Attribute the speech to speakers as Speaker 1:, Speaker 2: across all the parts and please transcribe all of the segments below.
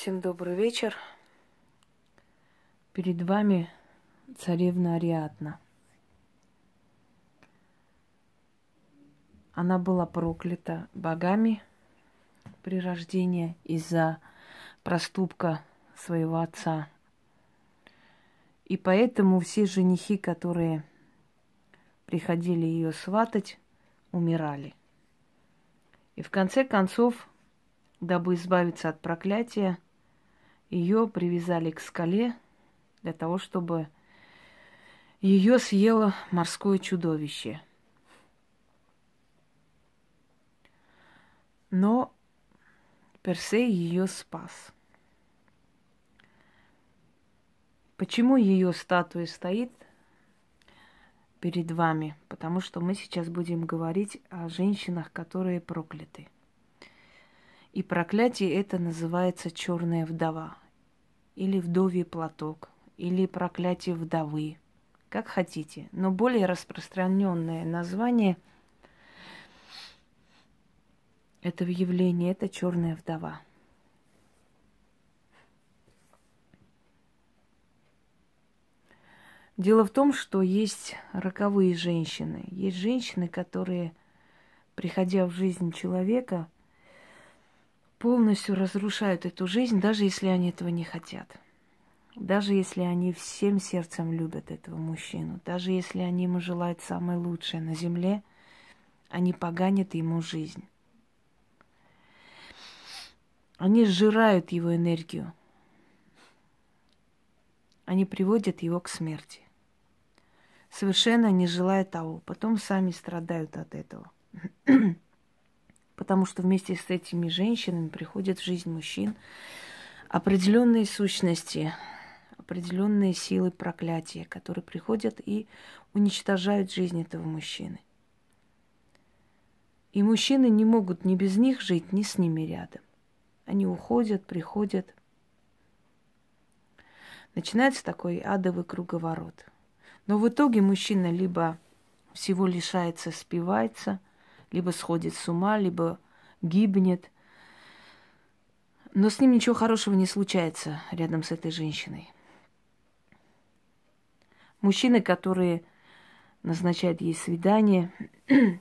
Speaker 1: Всем добрый вечер. Перед вами царевна Ариадна. Она была проклята богами при рождении из-за проступка своего отца. И поэтому все женихи, которые приходили ее сватать, умирали. И в конце концов, дабы избавиться от проклятия, ее привязали к скале для того, чтобы ее съело морское чудовище. Но Персей ее спас. Почему ее статуя стоит перед вами? Потому что мы сейчас будем говорить о женщинах, которые прокляты. И проклятие это называется черная вдова, или вдовий платок, или проклятие вдовы, как хотите. Но более распространенное название этого явления это черная вдова. Дело в том, что есть роковые женщины. Есть женщины, которые, приходя в жизнь человека, полностью разрушают эту жизнь, даже если они этого не хотят. Даже если они всем сердцем любят этого мужчину, даже если они ему желают самое лучшее на земле, они поганят ему жизнь. Они сжирают его энергию. Они приводят его к смерти. Совершенно не желая того. Потом сами страдают от этого. потому что вместе с этими женщинами приходят в жизнь мужчин определенные сущности, определенные силы проклятия, которые приходят и уничтожают жизнь этого мужчины. И мужчины не могут ни без них жить, ни с ними рядом. Они уходят, приходят. Начинается такой адовый круговорот. Но в итоге мужчина либо всего лишается, спивается – либо сходит с ума, либо гибнет. Но с ним ничего хорошего не случается рядом с этой женщиной. Мужчины, которые назначают ей свидание,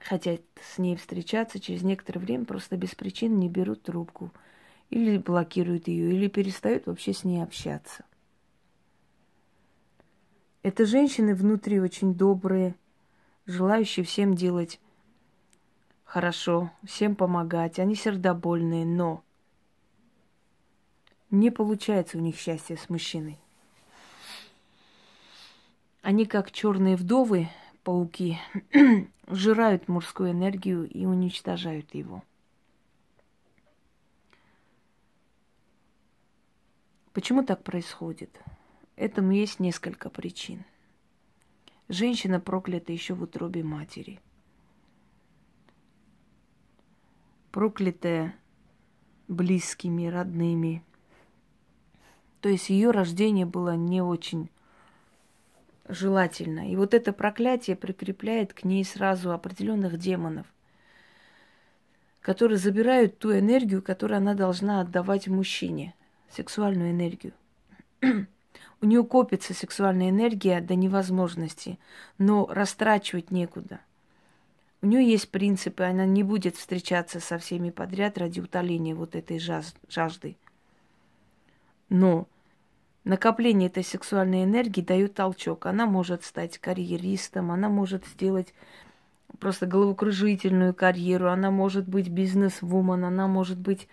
Speaker 1: хотят с ней встречаться, через некоторое время просто без причин не берут трубку. Или блокируют ее, или перестают вообще с ней общаться. Это женщины внутри очень добрые, желающие всем делать хорошо, всем помогать. Они сердобольные, но не получается у них счастье с мужчиной. Они как черные вдовы, пауки, жирают мужскую энергию и уничтожают его. Почему так происходит? Этому есть несколько причин. Женщина проклята еще в утробе матери. Проклятая близкими, родными. То есть ее рождение было не очень желательно. И вот это проклятие прикрепляет к ней сразу определенных демонов, которые забирают ту энергию, которую она должна отдавать мужчине, сексуальную энергию. У нее копится сексуальная энергия до невозможности, но растрачивать некуда. У нее есть принципы, она не будет встречаться со всеми подряд ради утоления вот этой жажды. Но накопление этой сексуальной энергии дает толчок. Она может стать карьеристом, она может сделать просто головокружительную карьеру, она может быть бизнес-вумен, она может быть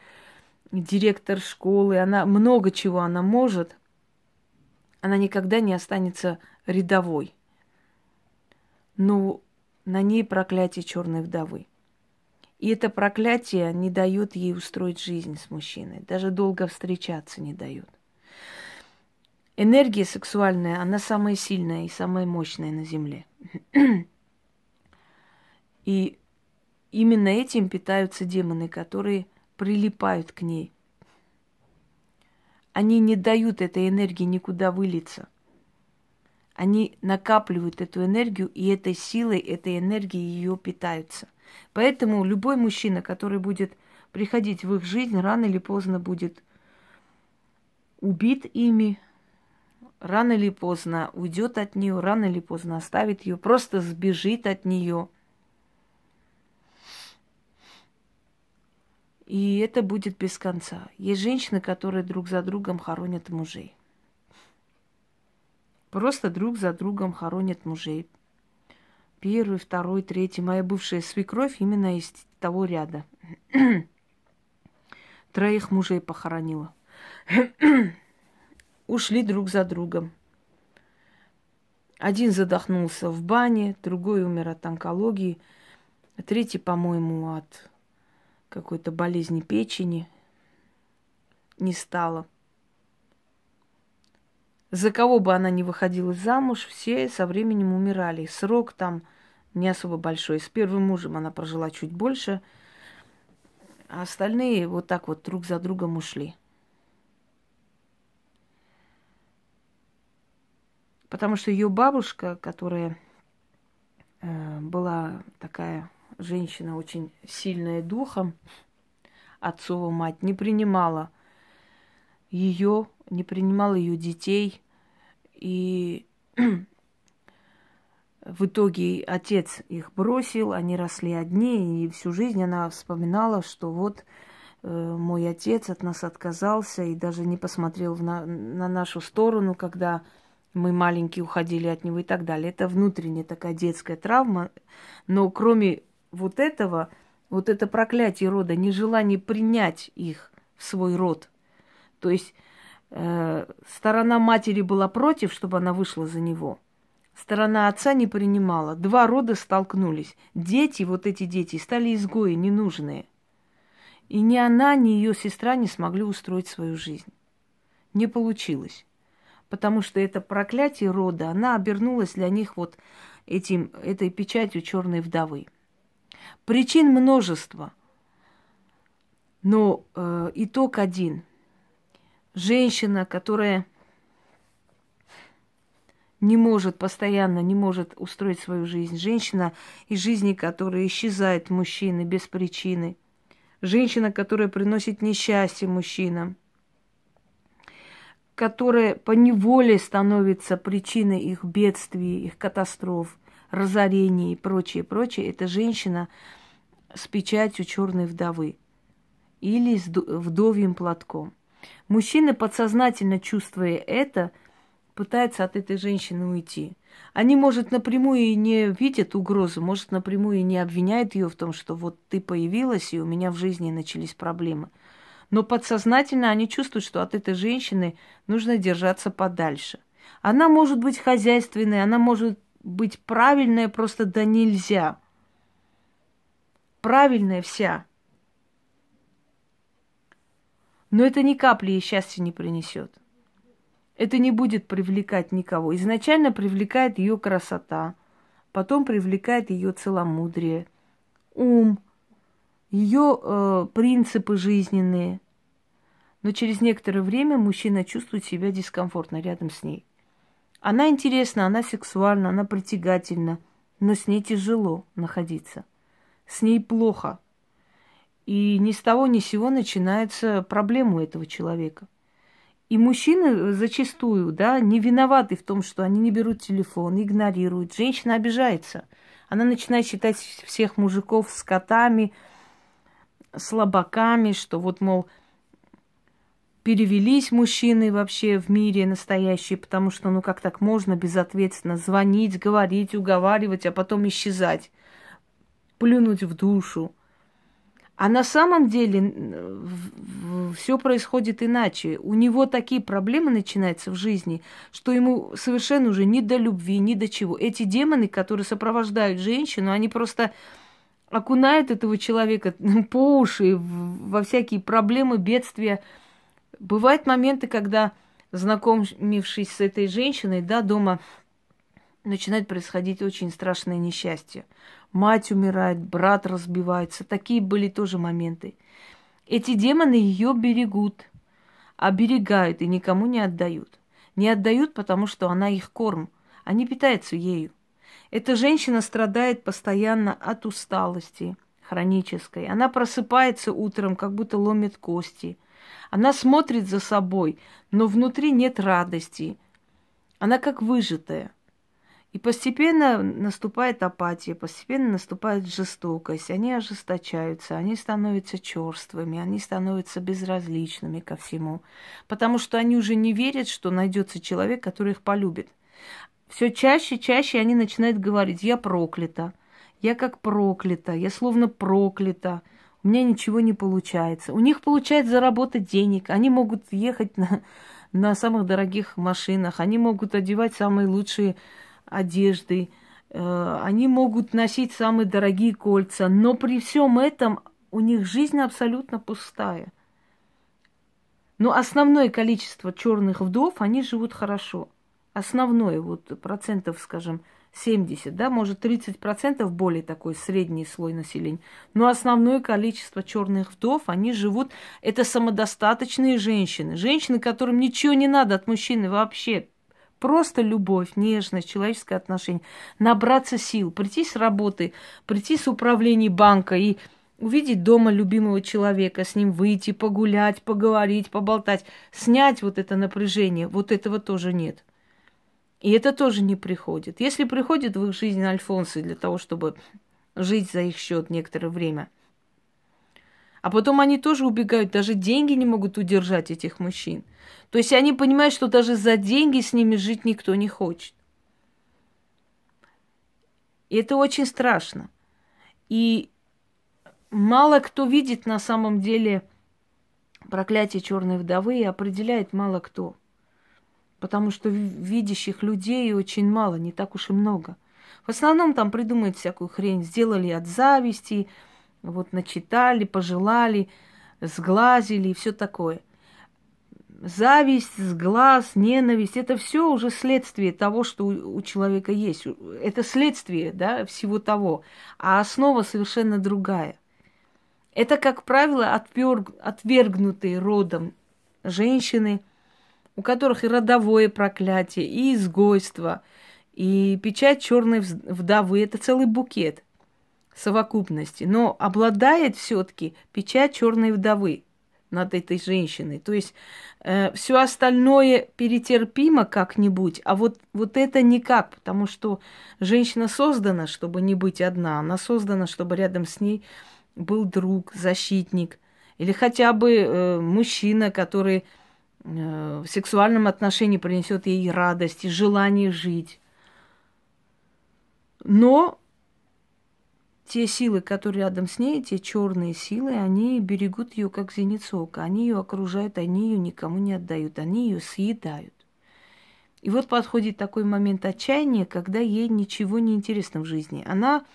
Speaker 1: директор школы, она много чего она может – она никогда не останется рядовой. Но на ней проклятие черной вдовы. И это проклятие не дает ей устроить жизнь с мужчиной, даже долго встречаться не дает. Энергия сексуальная, она самая сильная и самая мощная на Земле. И именно этим питаются демоны, которые прилипают к ней. Они не дают этой энергии никуда вылиться. Они накапливают эту энергию, и этой силой, этой энергией ее питаются. Поэтому любой мужчина, который будет приходить в их жизнь, рано или поздно будет убит ими, рано или поздно уйдет от нее, рано или поздно оставит ее, просто сбежит от нее. И это будет без конца. Есть женщины, которые друг за другом хоронят мужей. Просто друг за другом хоронят мужей. Первый, второй, третий. Моя бывшая свекровь именно из того ряда. Троих мужей похоронила. Ушли друг за другом. Один задохнулся в бане, другой умер от онкологии, третий, по-моему, от какой-то болезни печени не стало. За кого бы она ни выходила замуж, все со временем умирали. Срок там не особо большой. С первым мужем она прожила чуть больше, а остальные вот так вот друг за другом ушли. Потому что ее бабушка, которая э, была такая женщина очень сильная духом, отцова мать, не принимала ее, не принимала ее детей. И в итоге отец их бросил, они росли одни, и всю жизнь она вспоминала, что вот э, мой отец от нас отказался и даже не посмотрел на, на нашу сторону, когда мы маленькие уходили от него и так далее. Это внутренняя такая детская травма. Но кроме вот этого, вот это проклятие рода, нежелание принять их в свой род. То есть э, сторона матери была против, чтобы она вышла за него. Сторона отца не принимала. Два рода столкнулись. Дети, вот эти дети, стали изгои, ненужные. И ни она, ни ее сестра не смогли устроить свою жизнь. Не получилось. Потому что это проклятие рода, она обернулась для них вот этим, этой печатью черной вдовы. Причин множество. Но э, итог один. Женщина, которая не может постоянно, не может устроить свою жизнь. Женщина, из жизни которой исчезает мужчины без причины. Женщина, которая приносит несчастье мужчинам. Которая по неволе становится причиной их бедствий, их катастроф, разорений и прочее, прочее. Это женщина, с печатью черной вдовы или с вдовьим платком. Мужчина, подсознательно чувствуя это, пытается от этой женщины уйти. Они, может, напрямую и не видят угрозу, может, напрямую и не обвиняют ее в том, что вот ты появилась, и у меня в жизни начались проблемы. Но подсознательно они чувствуют, что от этой женщины нужно держаться подальше. Она может быть хозяйственной, она может быть правильная, просто да нельзя – правильная вся. Но это ни капли ей счастья не принесет. Это не будет привлекать никого. Изначально привлекает ее красота, потом привлекает ее целомудрие, ум, ее э, принципы жизненные. Но через некоторое время мужчина чувствует себя дискомфортно рядом с ней. Она интересна, она сексуальна, она притягательна, но с ней тяжело находиться – с ней плохо. И ни с того ни с сего начинается проблема у этого человека. И мужчины зачастую, да, не виноваты в том, что они не берут телефон, игнорируют. Женщина обижается. Она начинает считать всех мужиков скотами, слабаками, что вот, мол, перевелись мужчины вообще в мире настоящие, потому что, ну, как так можно безответственно звонить, говорить, уговаривать, а потом исчезать плюнуть в душу. А на самом деле все происходит иначе. У него такие проблемы начинаются в жизни, что ему совершенно уже ни до любви, ни до чего. Эти демоны, которые сопровождают женщину, они просто окунают этого человека по уши во всякие проблемы, бедствия. Бывают моменты, когда, знакомившись с этой женщиной, да, дома начинает происходить очень страшное несчастье мать умирает, брат разбивается. Такие были тоже моменты. Эти демоны ее берегут, оберегают и никому не отдают. Не отдают, потому что она их корм. Они питаются ею. Эта женщина страдает постоянно от усталости, хронической. Она просыпается утром, как будто ломит кости. Она смотрит за собой, но внутри нет радости. Она как выжатая. И постепенно наступает апатия, постепенно наступает жестокость. Они ожесточаются, они становятся черствыми, они становятся безразличными ко всему. Потому что они уже не верят, что найдется человек, который их полюбит. Все чаще, чаще они начинают говорить, я проклята, я как проклята, я словно проклята, у меня ничего не получается. У них получается заработать денег, они могут ехать на, на самых дорогих машинах, они могут одевать самые лучшие одежды, э, они могут носить самые дорогие кольца, но при всем этом у них жизнь абсолютно пустая. Но основное количество черных вдов, они живут хорошо. Основное, вот процентов, скажем, 70, да, может 30 процентов более такой средний слой населения. Но основное количество черных вдов, они живут, это самодостаточные женщины. Женщины, которым ничего не надо от мужчины вообще. Просто любовь, нежность, человеческое отношение. Набраться сил, прийти с работы, прийти с управления банка и увидеть дома любимого человека, с ним выйти, погулять, поговорить, поболтать, снять вот это напряжение. Вот этого тоже нет. И это тоже не приходит. Если приходит в их жизнь альфонсы для того, чтобы жить за их счет некоторое время, а потом они тоже убегают, даже деньги не могут удержать этих мужчин. То есть они понимают, что даже за деньги с ними жить никто не хочет. И это очень страшно. И мало кто видит на самом деле проклятие черной вдовы и определяет мало кто. Потому что видящих людей очень мало, не так уж и много. В основном там придумают всякую хрень, сделали от зависти, вот начитали, пожелали, сглазили и все такое. Зависть, сглаз, ненависть – это все уже следствие того, что у, человека есть. Это следствие да, всего того, а основа совершенно другая. Это, как правило, отверг, отвергнутые родом женщины, у которых и родовое проклятие, и изгойство, и печать черной вдовы – это целый букет совокупности, но обладает все-таки печать черной вдовы над этой женщиной. То есть э, все остальное перетерпимо как-нибудь, а вот, вот это никак, потому что женщина создана, чтобы не быть одна, она создана, чтобы рядом с ней был друг, защитник, или хотя бы э, мужчина, который в сексуальном отношении принесет ей радость и желание жить. Но те силы, которые рядом с ней, те черные силы, они берегут ее как зеницу ока. Они ее окружают, они ее никому не отдают, они ее съедают. И вот подходит такой момент отчаяния, когда ей ничего не интересно в жизни. Она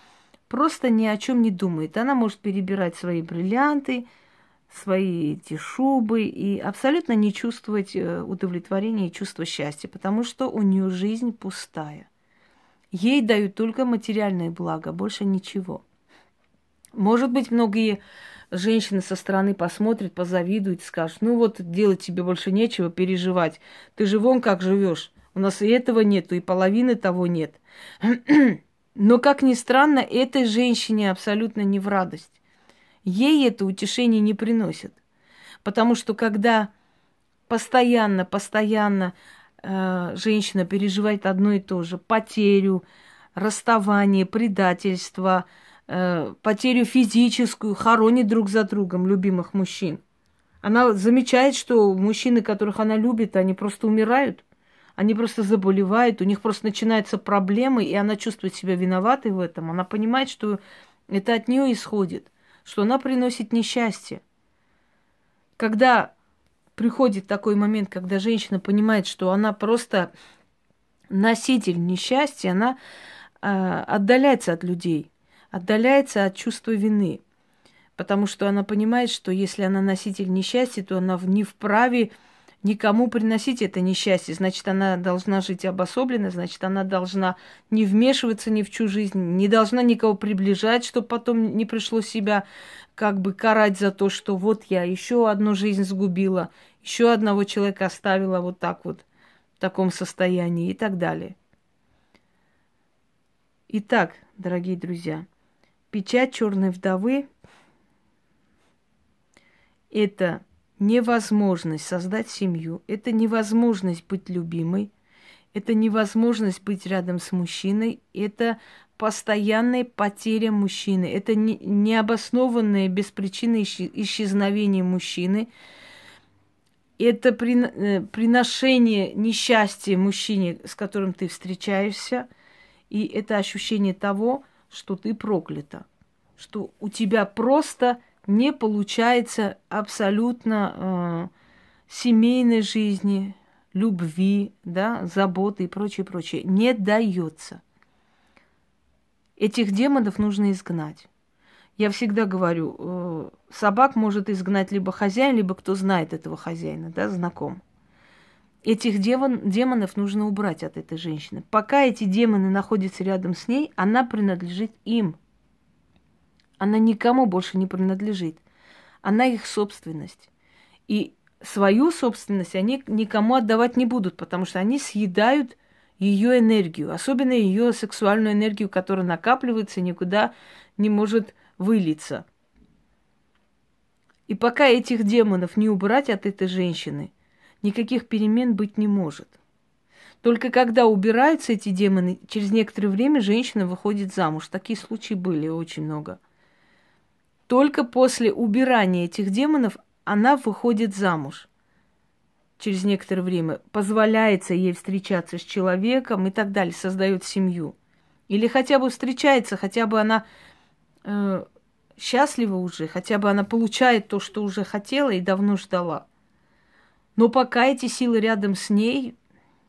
Speaker 1: просто ни о чем не думает. Она может перебирать свои бриллианты, свои эти шубы и абсолютно не чувствовать э, удовлетворения и чувства счастья, потому что у нее жизнь пустая. Ей дают только материальные блага, больше ничего. Может быть, многие женщины со стороны посмотрят, позавидуют, скажут, ну вот делать тебе больше нечего, переживать. Ты же вон как живешь. У нас и этого нету, и половины того нет. Но, как ни странно, этой женщине абсолютно не в радость. Ей это утешение не приносит. Потому что когда постоянно, постоянно э, женщина переживает одно и то же, потерю, расставание, предательство, э, потерю физическую, хоронит друг за другом любимых мужчин. Она замечает, что мужчины, которых она любит, они просто умирают, они просто заболевают, у них просто начинаются проблемы, и она чувствует себя виноватой в этом. Она понимает, что это от нее исходит, что она приносит несчастье. Когда приходит такой момент, когда женщина понимает, что она просто носитель несчастья, она э, отдаляется от людей, отдаляется от чувства вины. Потому что она понимает, что если она носитель несчастья, то она не вправе никому приносить это несчастье. Значит, она должна жить обособленно, значит, она должна не вмешиваться ни в чью жизнь, не должна никого приближать, чтобы потом не пришлось себя как бы карать за то, что вот я еще одну жизнь сгубила, еще одного человека оставила вот так вот, в таком состоянии и так далее. Итак, дорогие друзья, Печать черной вдовы – это невозможность создать семью, это невозможность быть любимой, это невозможность быть рядом с мужчиной, это постоянная потеря мужчины, это не, необоснованное без причины исчезновение мужчины, это э, приношение несчастья мужчине, с которым ты встречаешься, и это ощущение того, что ты проклята, что у тебя просто не получается абсолютно э, семейной жизни, любви, да, заботы и прочее, прочее. Не дается. Этих демонов нужно изгнать. Я всегда говорю, э, собак может изгнать либо хозяин, либо кто знает этого хозяина, да, знаком. Этих демон, демонов нужно убрать от этой женщины. Пока эти демоны находятся рядом с ней, она принадлежит им. Она никому больше не принадлежит. Она их собственность. И свою собственность они никому отдавать не будут, потому что они съедают ее энергию, особенно ее сексуальную энергию, которая накапливается и никуда не может вылиться. И пока этих демонов не убрать от этой женщины, никаких перемен быть не может. Только когда убираются эти демоны, через некоторое время женщина выходит замуж. Такие случаи были очень много. Только после убирания этих демонов она выходит замуж. Через некоторое время позволяется ей встречаться с человеком и так далее, создает семью. Или хотя бы встречается, хотя бы она э, счастлива уже, хотя бы она получает то, что уже хотела и давно ждала. Но пока эти силы рядом с ней,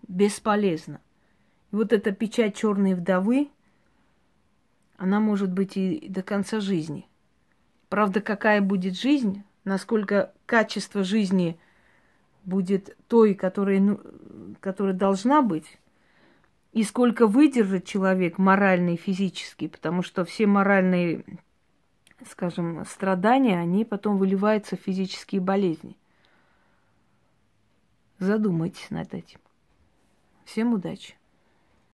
Speaker 1: бесполезно. И вот эта печать черной вдовы, она может быть и до конца жизни. Правда, какая будет жизнь, насколько качество жизни будет той, которая, ну, которая должна быть, и сколько выдержит человек морально и физически, потому что все моральные, скажем, страдания, они потом выливаются в физические болезни. Задумайтесь над этим. Всем удачи!